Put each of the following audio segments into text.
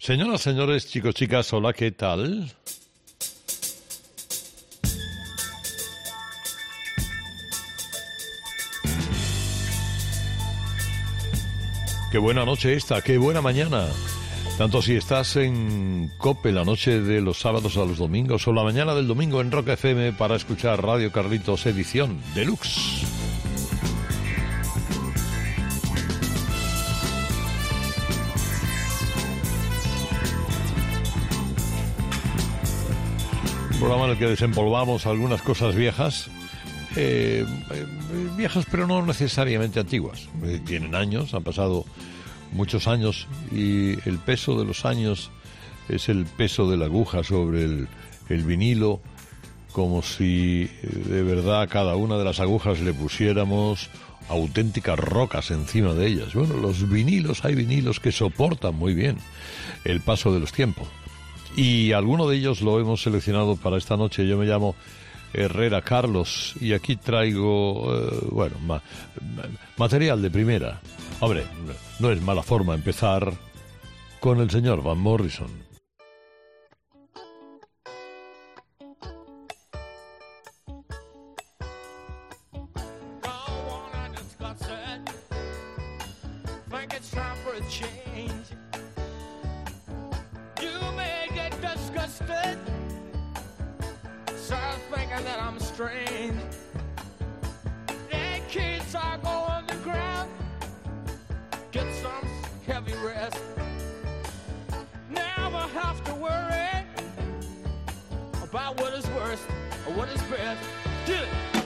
Señoras, señores, chicos, chicas, hola, ¿qué tal? Qué buena noche esta, qué buena mañana. Tanto si estás en Cope la noche de los sábados a los domingos o la mañana del domingo en Rock FM para escuchar Radio Carlitos edición deluxe. Que desempolvamos algunas cosas viejas eh, eh, viejas pero no necesariamente antiguas. Eh, tienen años, han pasado muchos años y el peso de los años es el peso de la aguja sobre el, el vinilo, como si de verdad cada una de las agujas le pusiéramos auténticas rocas encima de ellas. Bueno, los vinilos, hay vinilos que soportan muy bien el paso de los tiempos. Y alguno de ellos lo hemos seleccionado para esta noche. Yo me llamo Herrera Carlos y aquí traigo, eh, bueno, material de primera. Hombre, no es mala forma empezar con el señor Van Morrison. heavy rest. Never have to worry about what is worst or what is best. Do it.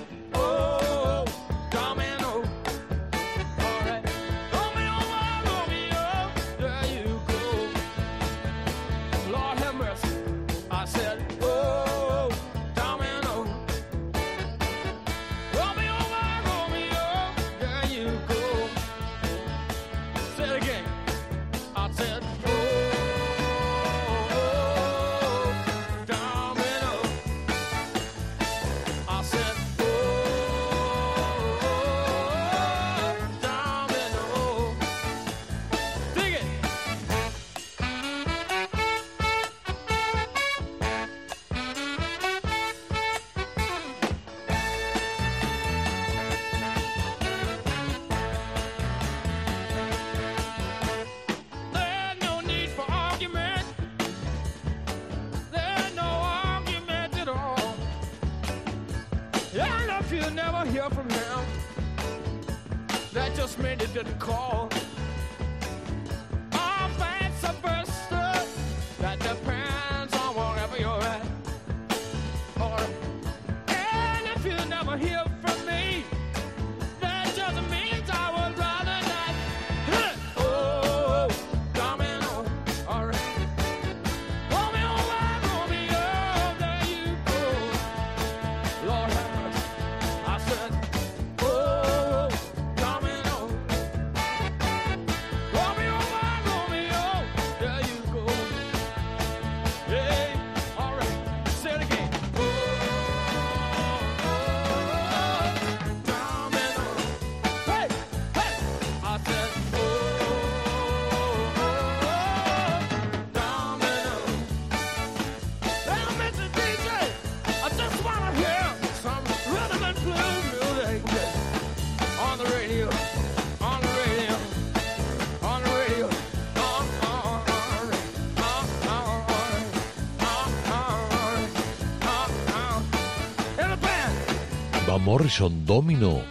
Morrison Domino.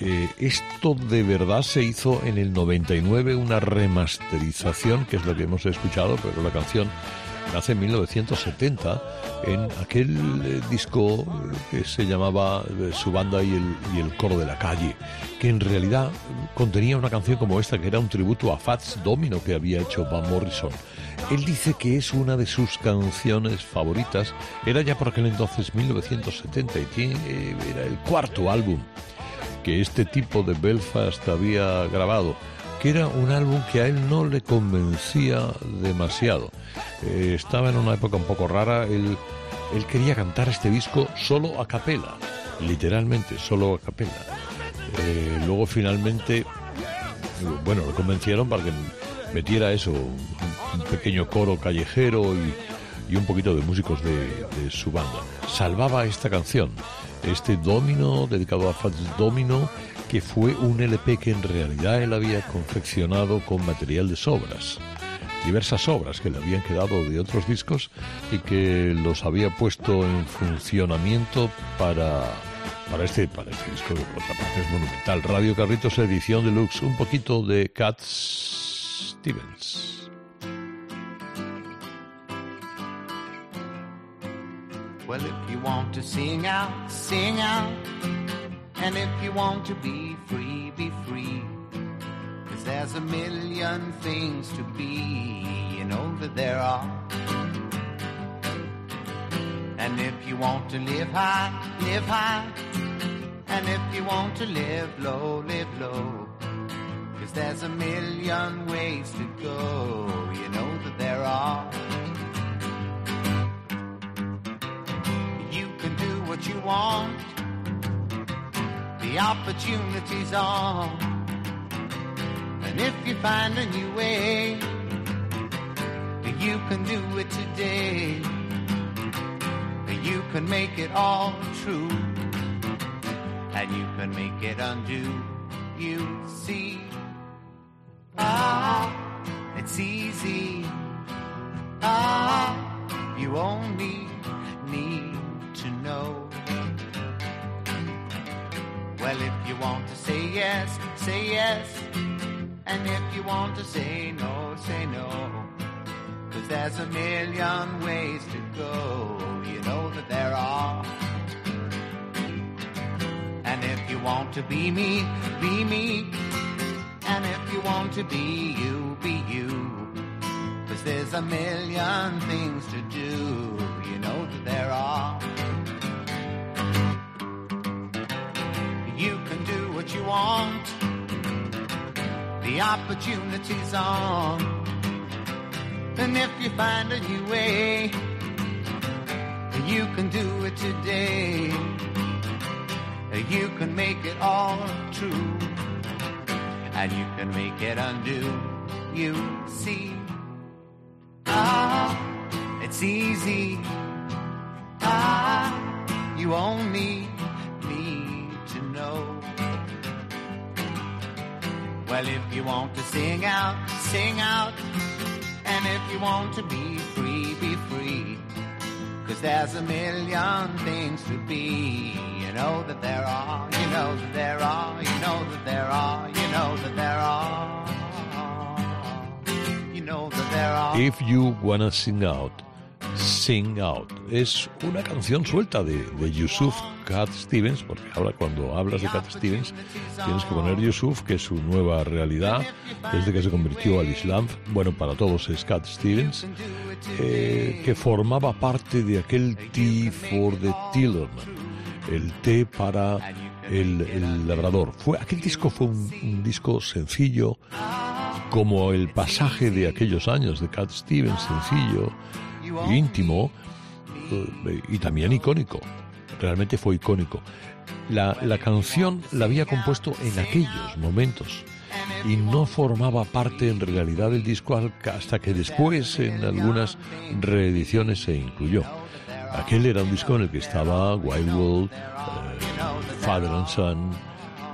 Eh, esto de verdad se hizo en el 99 una remasterización, que es lo que hemos escuchado, pero la canción nace en 1970 en aquel eh, disco que se llamaba eh, Su banda y el, y el coro de la calle, que en realidad contenía una canción como esta, que era un tributo a Fats Domino que había hecho Van Morrison. Él dice que es una de sus canciones favoritas. Era ya por aquel entonces 1970 y tiene, era el cuarto álbum que este tipo de Belfast había grabado, que era un álbum que a él no le convencía demasiado. Eh, estaba en una época un poco rara, él, él quería cantar este disco solo a capela, literalmente solo a capela. Eh, luego finalmente, bueno, lo convencieron para que metiera eso, pequeño coro callejero y, un poquito de músicos de, su banda. Salvaba esta canción, este Domino dedicado a Fats Domino, que fue un LP que en realidad él había confeccionado con material de sobras diversas obras que le habían quedado de otros discos y que los había puesto en funcionamiento para, para, este, para este disco, que por monumental. Radio Carritos, edición deluxe, un poquito de Cat Stevens. Well, if you want to sing out, sing out. And if you want to be free, be free. Cause there's a million things to be, you know that there are. And if you want to live high, live high. And if you want to live low, live low. Cause there's a million ways to go, you know that there are. What you want. The opportunities are. and if you find a new way, that you can do it today. That you can make it all true. And you can make it undo. You see. Ah, it's easy. Ah, you only need to know. Well, if you want to say yes, say yes. And if you want to say no, say no. Cause there's a million ways to go. You know that there are. And if you want to be me, be me. And if you want to be you, be you. Cause there's a million things to do. You know that there are. You want the opportunity's on. And if you find a new way, you can do it today. You can make it all true. And you can make it undo. You see. Ah, it's easy. Ah, you only Well, if you want to sing out, sing out. And if you want to be free, be free. Cause there's a million things to be. You know that there are, you know that there are, you know that there are, you know that there are. You know that there are. If you wanna sing out. Sing Out. Es una canción suelta de, de Yusuf Cat Stevens, porque ahora cuando hablas de Cat Stevens tienes que poner Yusuf, que es su nueva realidad, desde que se convirtió al Islam. Bueno, para todos es Cat Stevens, eh, que formaba parte de aquel T for the Tillerman, el T para el, el, labrador. Fue, aquel disco fue un, un disco sencillo, como el pasaje de aquellos años de Cat Stevens, sencillo íntimo eh, y también icónico. Realmente fue icónico. La, la canción la había compuesto en aquellos momentos y no formaba parte en realidad del disco hasta que después en algunas reediciones se incluyó. Aquel era un disco en el que estaba Wild World, eh, Father and Son,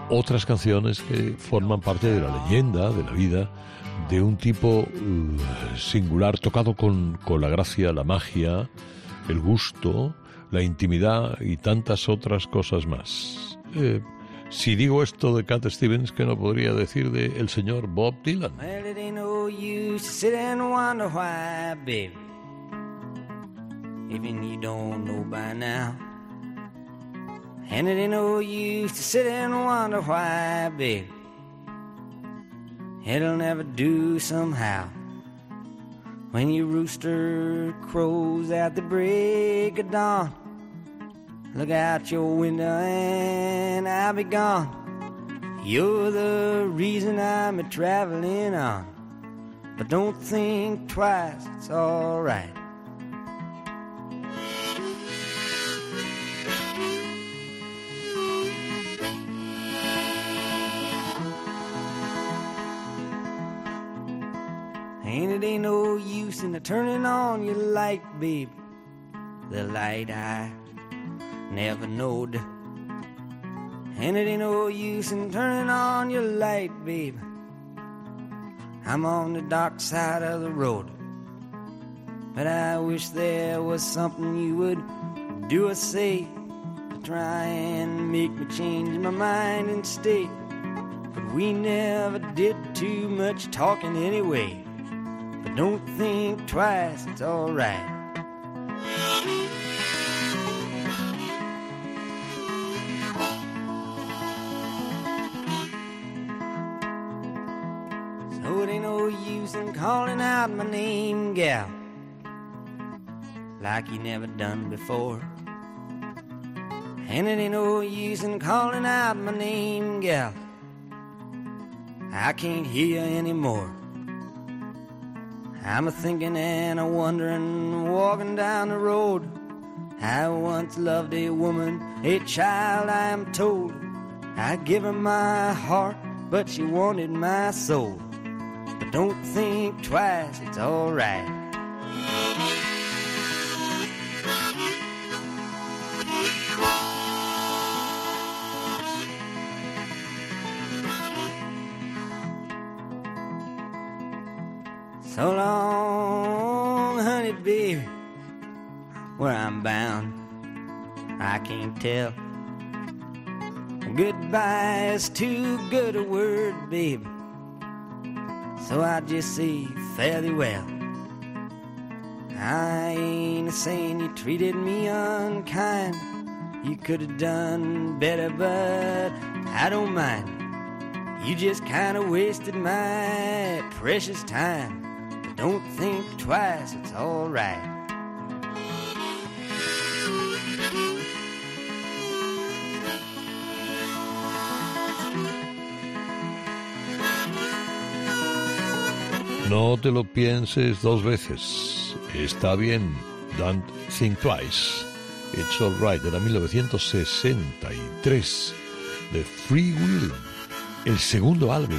otras canciones que forman parte de la leyenda, de la vida de un tipo uh, singular, tocado con, con, la gracia, la magia, el gusto, la intimidad y tantas otras cosas más. Eh, si digo esto de Cat Stevens, ¿qué no podría decir de el señor Bob Dylan? Well, it ain't no use to sit and wonder why, baby. Even you don't know by now. And it ain't no use to sit and wonder why, baby. It'll never do somehow. When your rooster crows at the break of dawn, look out your window and I'll be gone. You're the reason I'm a traveling on. But don't think twice, it's alright. And it ain't no use in turning on your light, babe. The light I never knowed. And it ain't no use in turning on your light, babe. I'm on the dark side of the road. But I wish there was something you would do or say to try and make me change my mind and stay. But we never did too much talking anyway. But don't think twice, it's alright. My name, gal like you never done before. And it ain't no use in calling out my name, gal. I can't hear you anymore. I'm a thinking and a wondering, walking down the road. I once loved a woman, a child, I am told. I give her my heart, but she wanted my soul. Don't think twice, it's alright. So long, honey, baby, where I'm bound, I can't tell. Goodbye is too good a word, baby. So I just say thee well. I ain't saying you treated me unkind. You could have done better, but I don't mind. You just kind of wasted my precious time. But don't think twice, it's alright. No te lo pienses dos veces. Está bien. Don't think twice. It's alright. Era 1963. The Free Will. El segundo álbum.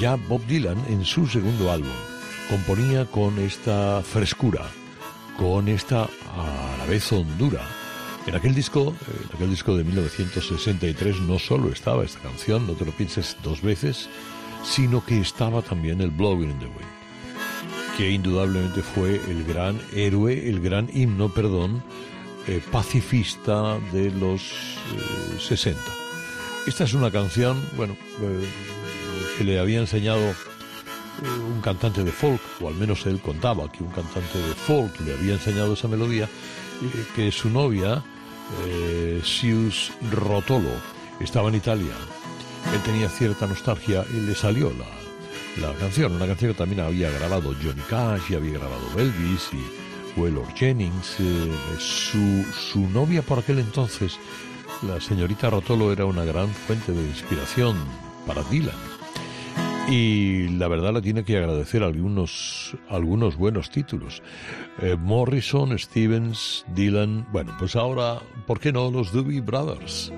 Ya Bob Dylan en su segundo álbum componía con esta frescura, con esta a la vez hondura. En aquel disco, en aquel disco de 1963 no solo estaba esta canción, no te lo pienses dos veces, sino que estaba también el Blowing in the Wind que indudablemente fue el gran héroe, el gran himno, perdón, eh, pacifista de los eh, 60. Esta es una canción, bueno, eh, que le había enseñado eh, un cantante de folk, o al menos él contaba que un cantante de folk le había enseñado esa melodía, eh, que su novia, eh, Sius Rotolo, estaba en Italia. Él tenía cierta nostalgia y le salió la, la canción, una canción que también había grabado Johnny Cash y había grabado Elvis y Waylor Jennings. Eh, su, su novia por aquel entonces, la señorita Rotolo, era una gran fuente de inspiración para Dylan. Y la verdad le tiene que agradecer algunos, algunos buenos títulos. Eh, Morrison, Stevens, Dylan. Bueno, pues ahora, ¿por qué no los Doobie Brothers?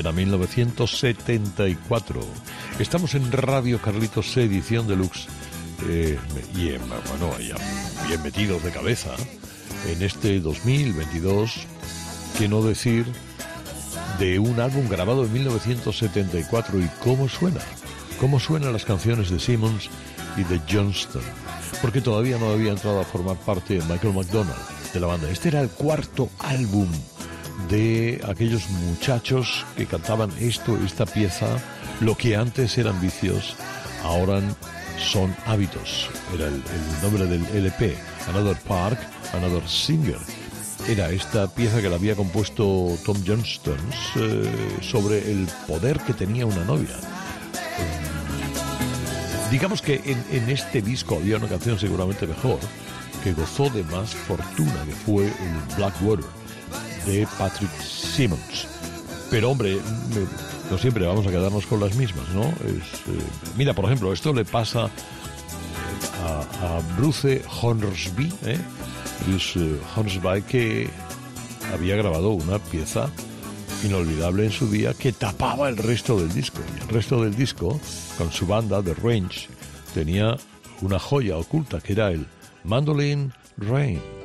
Era 1974. Estamos en Radio Carlitos edición deluxe. Eh, y bueno, ya bien metidos de cabeza en este 2022, que no decir de un álbum grabado en 1974 y cómo suena, cómo suenan las canciones de Simmons y de Johnston, porque todavía no había entrado a formar parte de Michael McDonald de la banda. Este era el cuarto álbum de aquellos muchachos que cantaban esto, esta pieza, lo que antes eran vicios, ahora son hábitos. Era el, nombre del LP, Another Park, Another Singer. Era esta pieza que la había compuesto Tom Johnston eh, sobre el poder que tenía una novia. digamos que en, en este disco había una canción seguramente mejor, que gozó de más fortuna, que fue el Blackwater de Patrick Simmons. Pero hombre, no siempre vamos a quedarnos con las mismas, ¿no? Eh, mira, por ejemplo, esto le pasa a, Bruce Hornsby, ¿eh? Bruce Hornsby, que había grabado una pieza inolvidable en su día que tapaba el resto del disco. Y el resto del disco, con su banda, The Range, tenía una joya oculta que era el Mandolin Rain.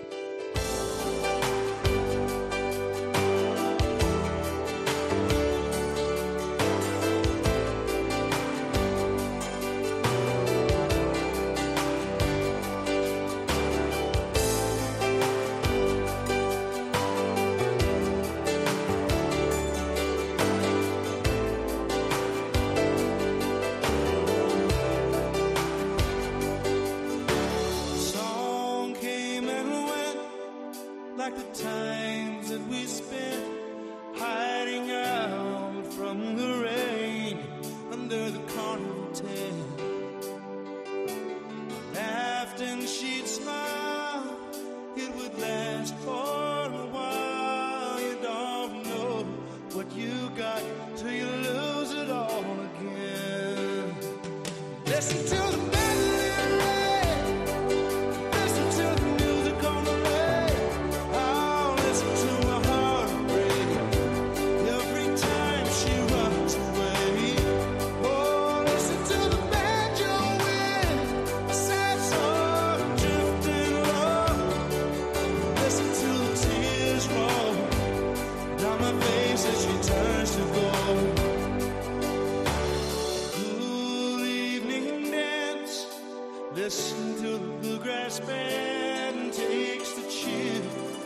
the grass bed and takes the chill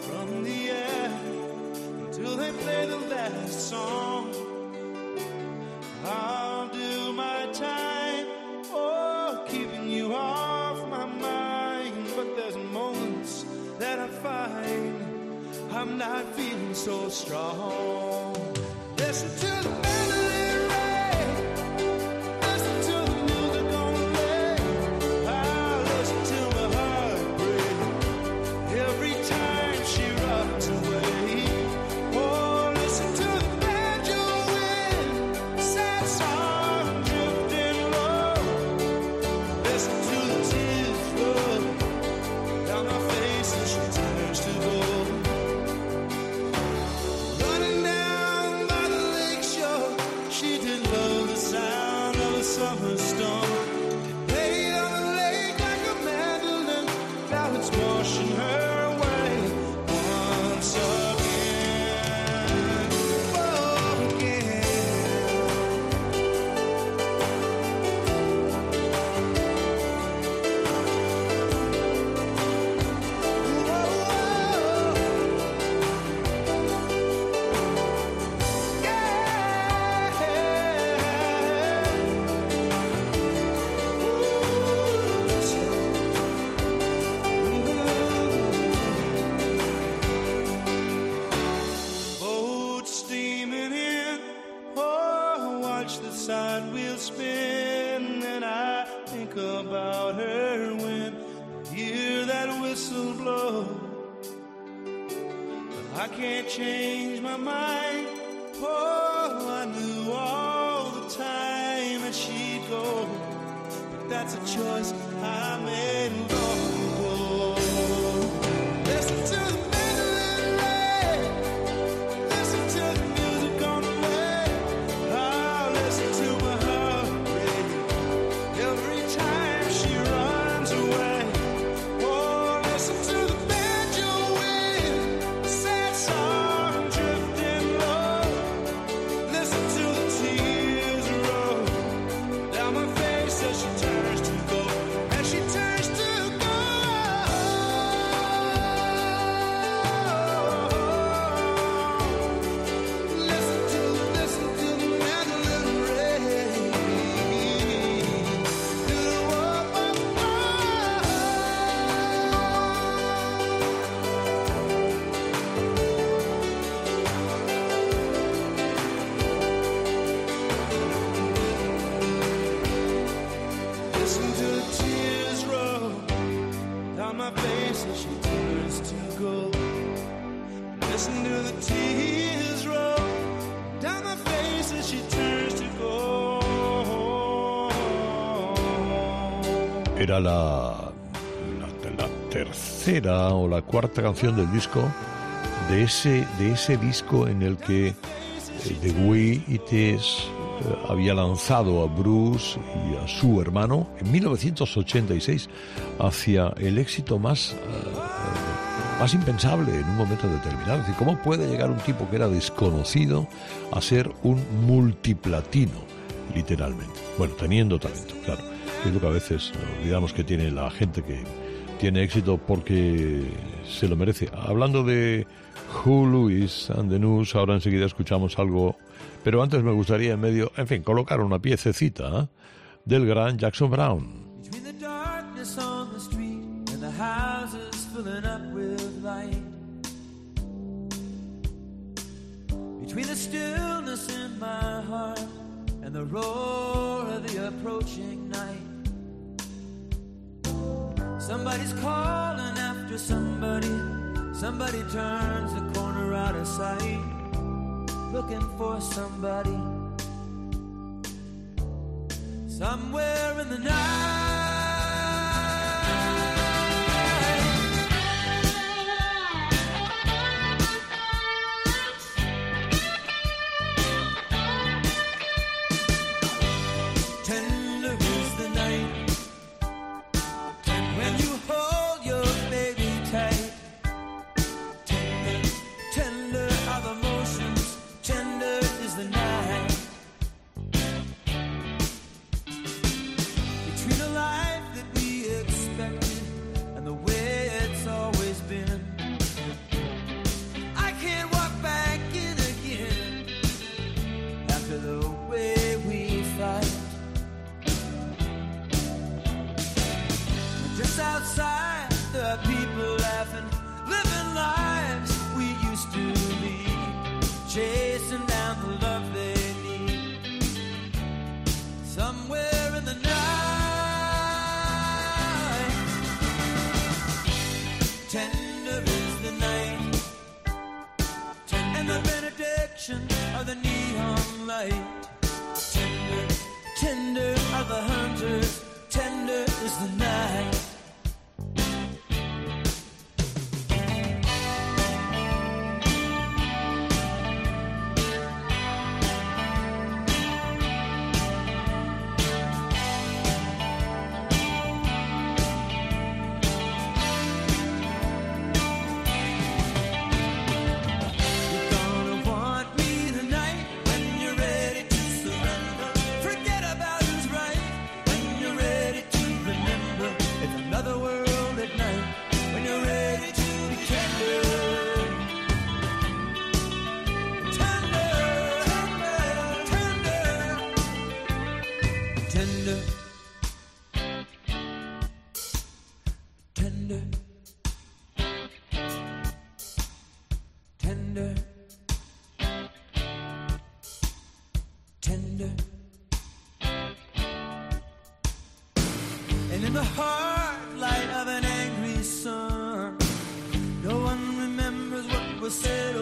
from the air until they play the last song. I'll do my time, oh, keeping you off my mind. But there's moments that I find I'm not feeling so strong. Listen to think about her when I hear that whistle blow. But I can't change my mind. Oh, I knew all the time that she'd go. But that's a choice I made alone. O la cuarta canción del disco, de ese, de ese disco en el que eh, The Way It Is eh, había lanzado a Bruce y a su hermano en 1986 hacia el éxito más, eh, más impensable en un momento determinado. ¿cómo puede llegar un tipo que era desconocido a ser un multiplatino, literalmente? Bueno, teniendo talento, claro es lo que a veces olvidamos que tiene la gente que tiene éxito porque se lo merece. Hablando de Who Louis and the News, ahora enseguida escuchamos algo, pero antes me gustaría en medio, en fin, colocar una piececita ¿eh? del gran Jackson Brown. Between the stillness in my heart and the roar of the approaching night. Somebody's calling after somebody. Somebody turns the corner out of sight, looking for somebody. Somewhere in the night. Light of an angry sun, no one remembers what was said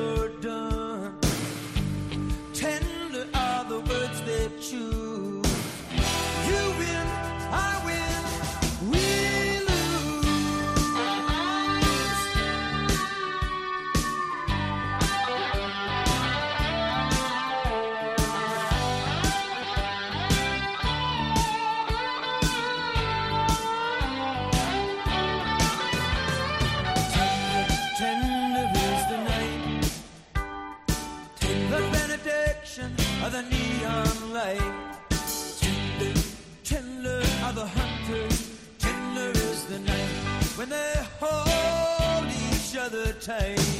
Take.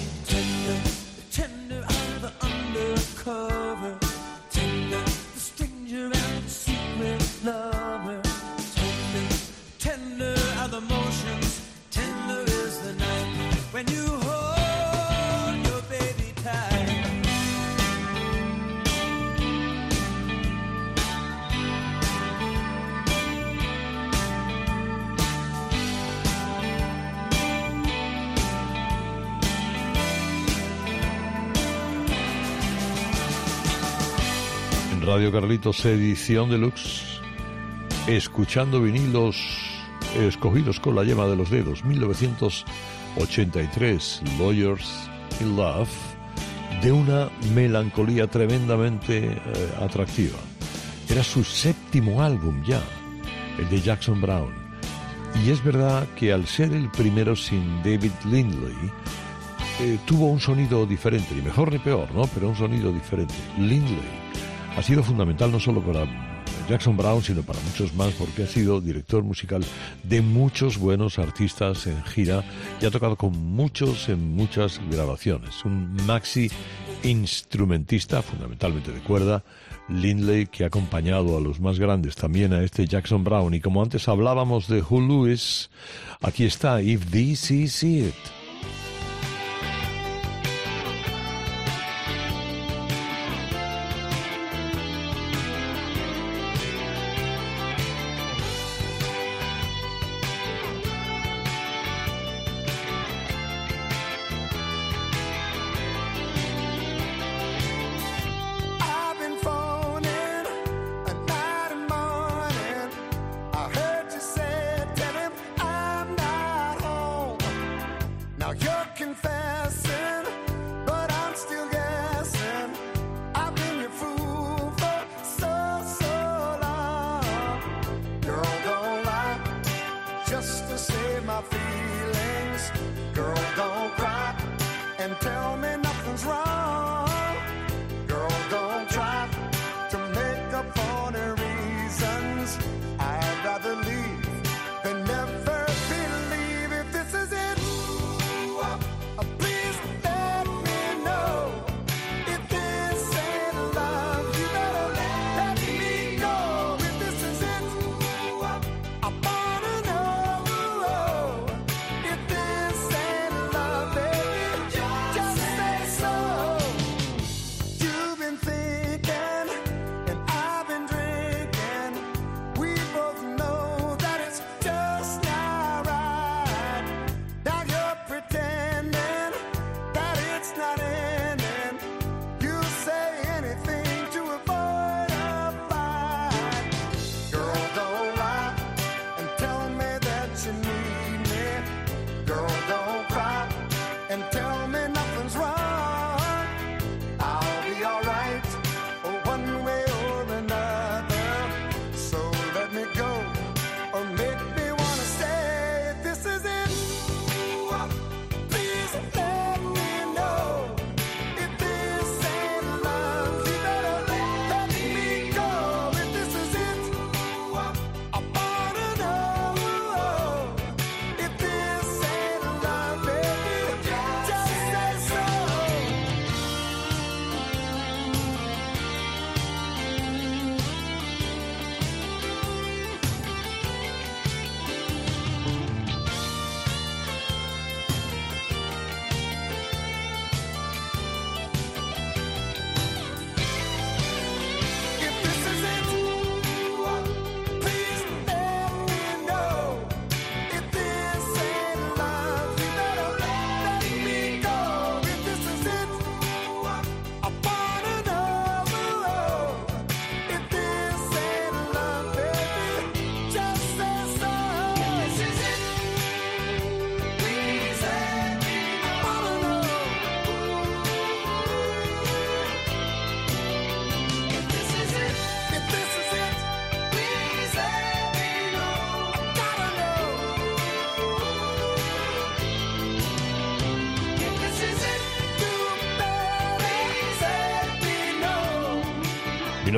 Radio Carlitos, edición deluxe, escuchando vinilos escogidos con la yema de los dedos, 1983, Lawyers in Love, de una melancolía tremendamente eh, atractiva. Era su séptimo álbum ya, el de Jackson Brown. Y es verdad que al ser el primero sin David Lindley, eh, tuvo un sonido diferente, ni mejor ni peor, ¿no? Pero un sonido diferente. Lindley ha sido fundamental no solo para Jackson Brown, sino para muchos más, porque ha sido director musical de muchos buenos artistas en gira y ha tocado con muchos en muchas grabaciones. Un maxi instrumentista, fundamentalmente de cuerda, Lindley, que ha acompañado a los más grandes, también a este Jackson Brown. Y como antes hablábamos de Hugh Lewis, aquí está If This Is It.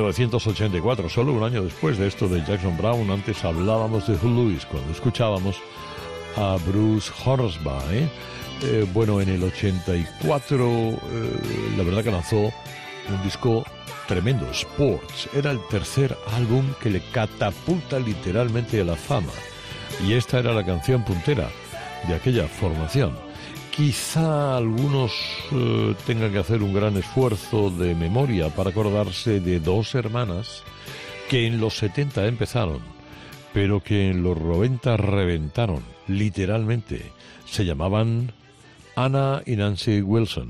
1984, solo un año después de esto de Jackson Brown, antes hablábamos de Hugh cuando escuchábamos a Bruce Horsby. Eh, bueno, en el 84, eh, la verdad que lanzó un disco tremendo, Sports. Era el tercer álbum que le catapulta literalmente a la fama. Y esta era la canción puntera de aquella formación. Quizá algunos eh, tengan que hacer un gran esfuerzo de memoria para acordarse de dos hermanas que en los 70 empezaron, pero que en los 90 reventaron, literalmente. Se llamaban Anna y Nancy Wilson.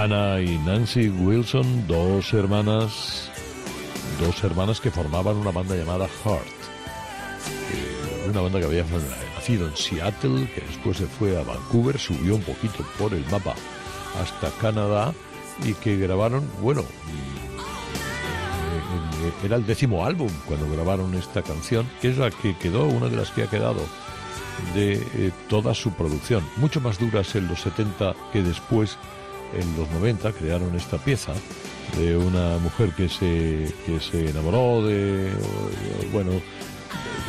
Anna y Nancy Wilson, dos hermanas, dos hermanas que formaban una banda llamada Heart. Eh, una banda que había nacido en Seattle, que después se fue a Vancouver, subió un poquito por el mapa hasta Canadá y que grabaron, bueno, eh, era el décimo álbum cuando grabaron esta canción, que es la que quedó, una de las que ha quedado de eh, toda su producción. Mucho más duras en los 70 que después, en los 90, crearon esta pieza de una mujer que se, que se enamoró de, bueno,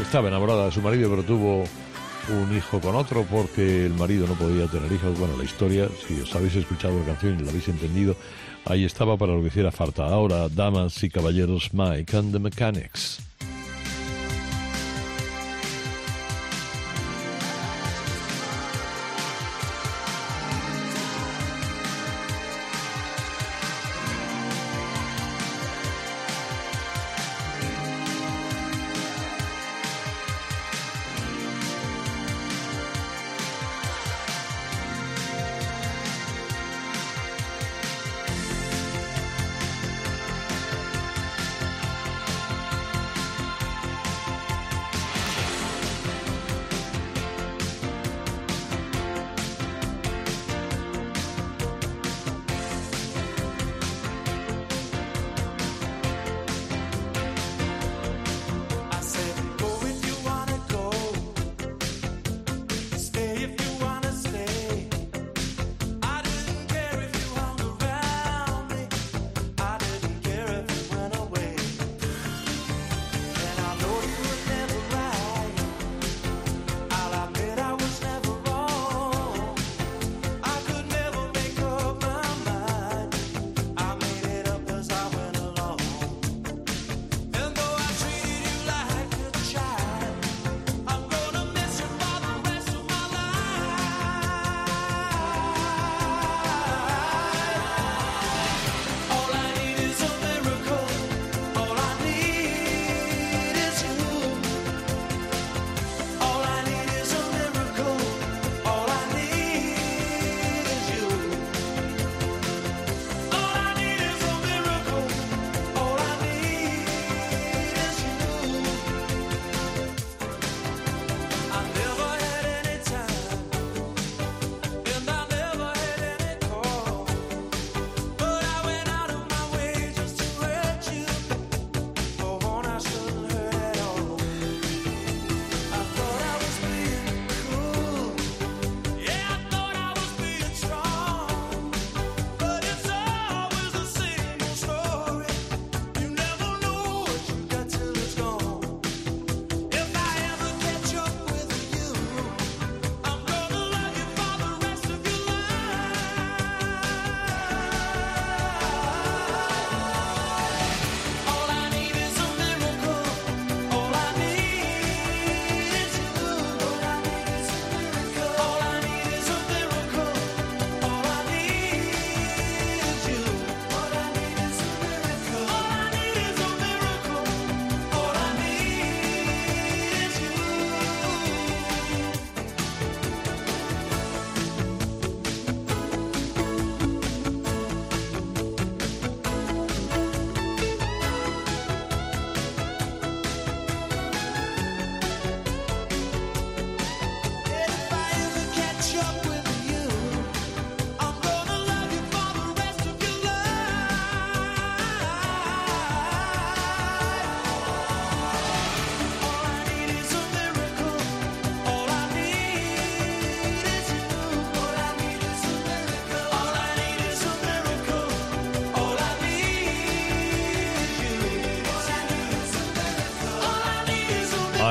estaba enamorada de su marido, pero tuvo un hijo con otro porque el marido no podía tener hijos. Bueno, la historia, si os habéis escuchado la canción y la habéis entendido, ahí estaba para lo que hiciera falta. Ahora, damas y caballeros, Mike and the Mechanics.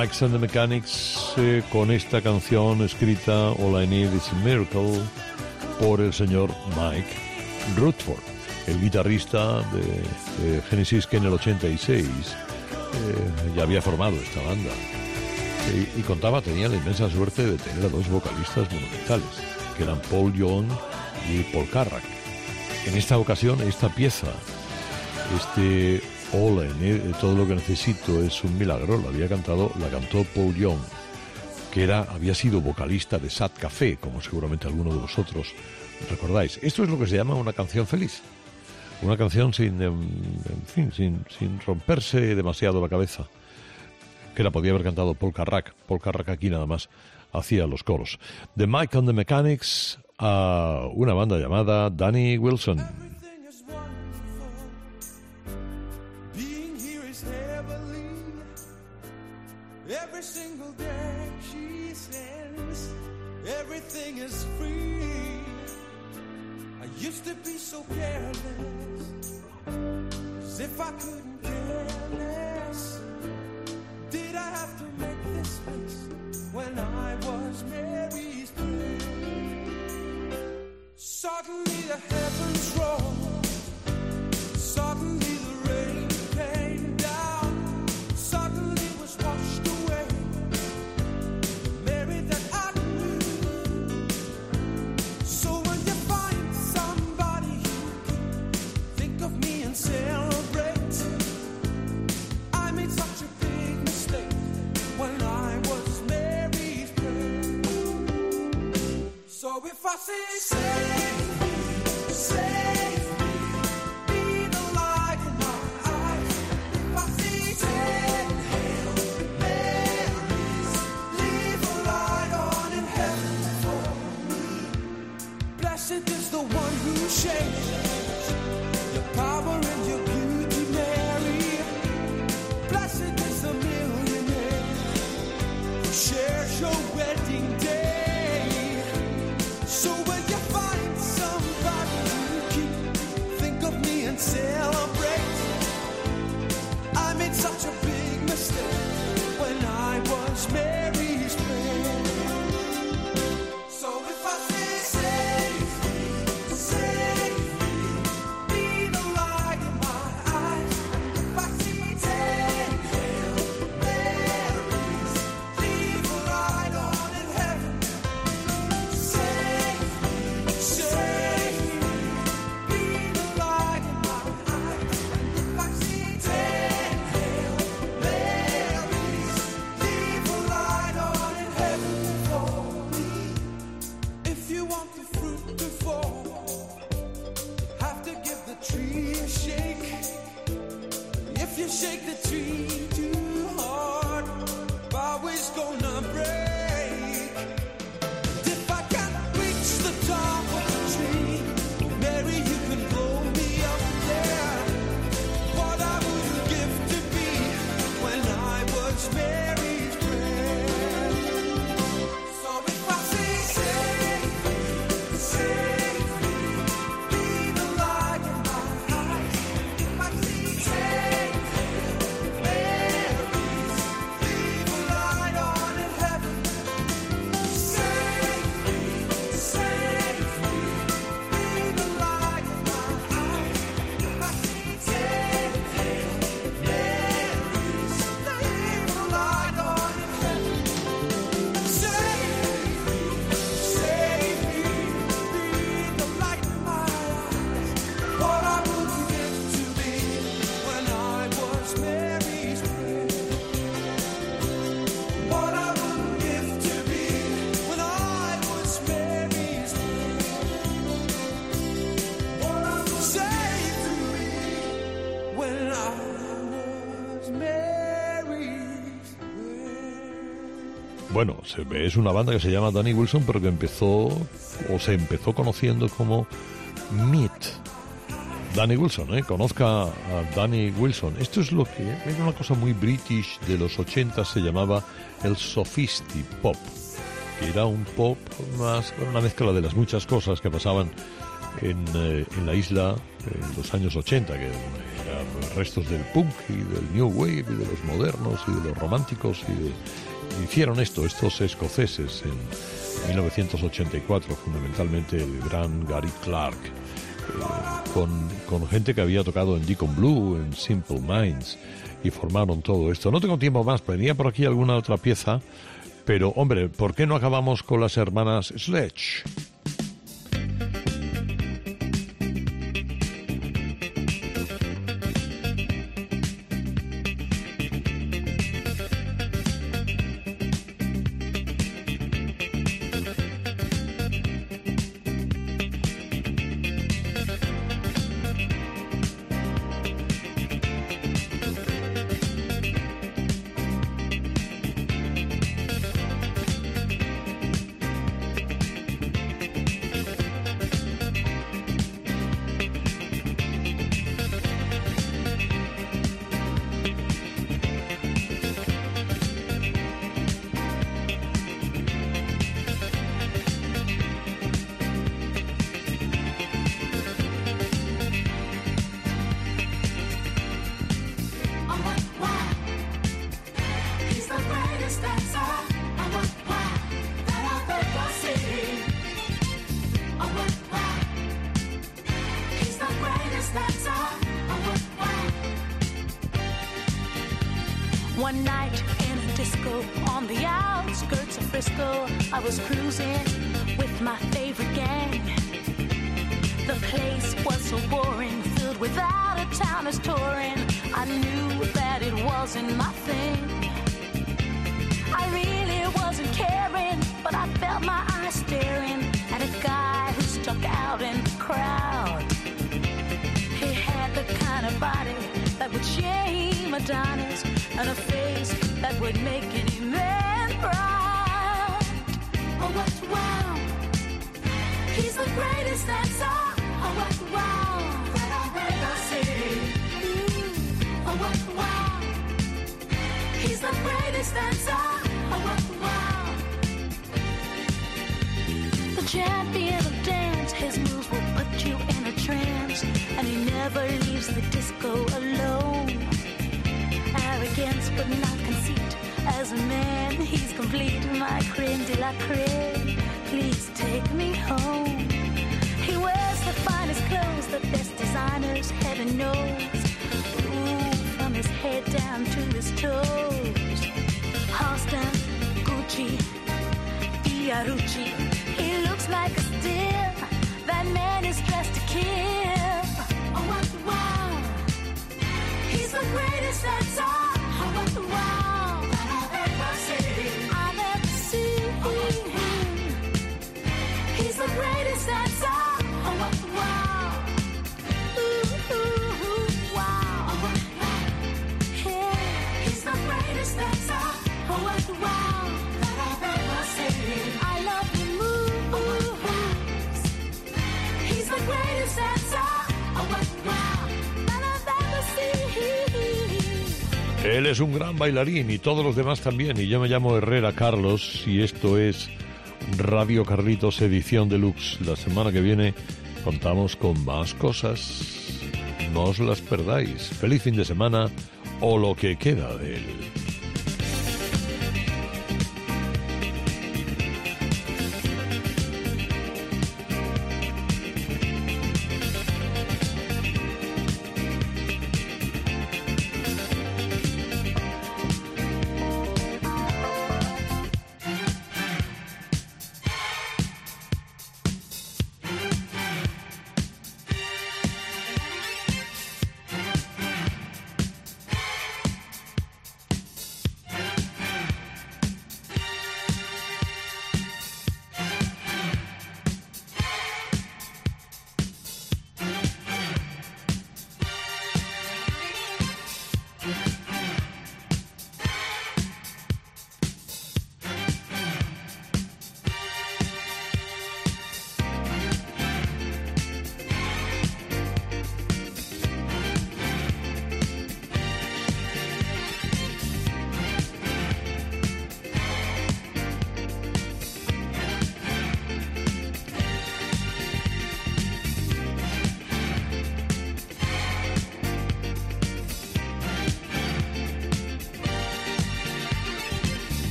Alex and the Mechanics eh, con esta canción escrita All I Need Is a Miracle por el señor Mike Rutherford, el guitarrista de, de Genesis que en el 86 eh, ya había formado esta banda y, y contaba, tenía la inmensa suerte de tener a dos vocalistas monumentales, que eran Paul Young y Paul Carrack. En esta ocasión, esta pieza, este All todo lo que necesito es un milagro, la había cantado, la cantó Paul Young, que era, había sido vocalista de Sat Café, como seguramente alguno de vosotros ¿Recordáis? Esto es lo que se llama una canción feliz. Una canción sin, em, en fin, sin, sin romperse demasiado la cabeza. Que la podía haber cantado Paul Carrack. Paul Carrack aquí nada más hacía los coros. De Mike and the Mechanics a una banda llamada Danny Wilson. Used to be so careless, as if I couldn't care less. Did I have to make this list when I was Mary's prayer? Suddenly the heavens rolled. Suddenly you shake the tree es una banda que se llama Danny Wilson, pero que empezó, o se empezó conociendo como Meet. Danny Wilson, ¿eh? Conozca a Danny Wilson. Esto es lo que era una cosa muy british de los 80, se llamaba el sophisti pop, que era un pop más, una mezcla de las muchas cosas que pasaban en, eh, en la isla en los años 80, que eran restos del punk y del new wave y de los modernos y de los románticos y de, hicieron esto, estos escoceses en 1984, fundamentalmente el gran Gary Clark, eh, con, con gente que había tocado en Deacon Blue, en Simple Minds, y formaron todo esto. No tengo tiempo más, venía por aquí alguna otra pieza, pero hombre, ¿por qué no acabamos con las hermanas Sledge? Disco on the outskirts of Frisco, I was cruising with my favorite gang. The place was so boring, filled with out of towners touring. I knew that it wasn't my thing. I really wasn't caring, but I felt my eyes staring at a guy who stuck out in the crowd. He had the kind of body that would shame Adonis and a face that would make any man proud. Oh, what wow! He's the greatest dancer. Oh, what wow! Ever seen. Mm, oh, what wow! He's the greatest dancer. Oh, what wow! The champion of dance, his moves will put you in a trance, and he never leaves the disco but not conceit. As a man, he's complete. My creme de la creme. Please take me home. He wears the finest clothes, the best designers, heaven knows. Ooh, from his head down to his toes. Halston, Gucci, Fiorucci. He looks like a steal. That man is dressed to kill. Él es un gran bailarín y todos los demás también. Y yo me llamo Herrera Carlos y esto es Radio Carlitos Edición Deluxe. La semana que viene contamos con más cosas. No os las perdáis. Feliz fin de semana o lo que queda de él.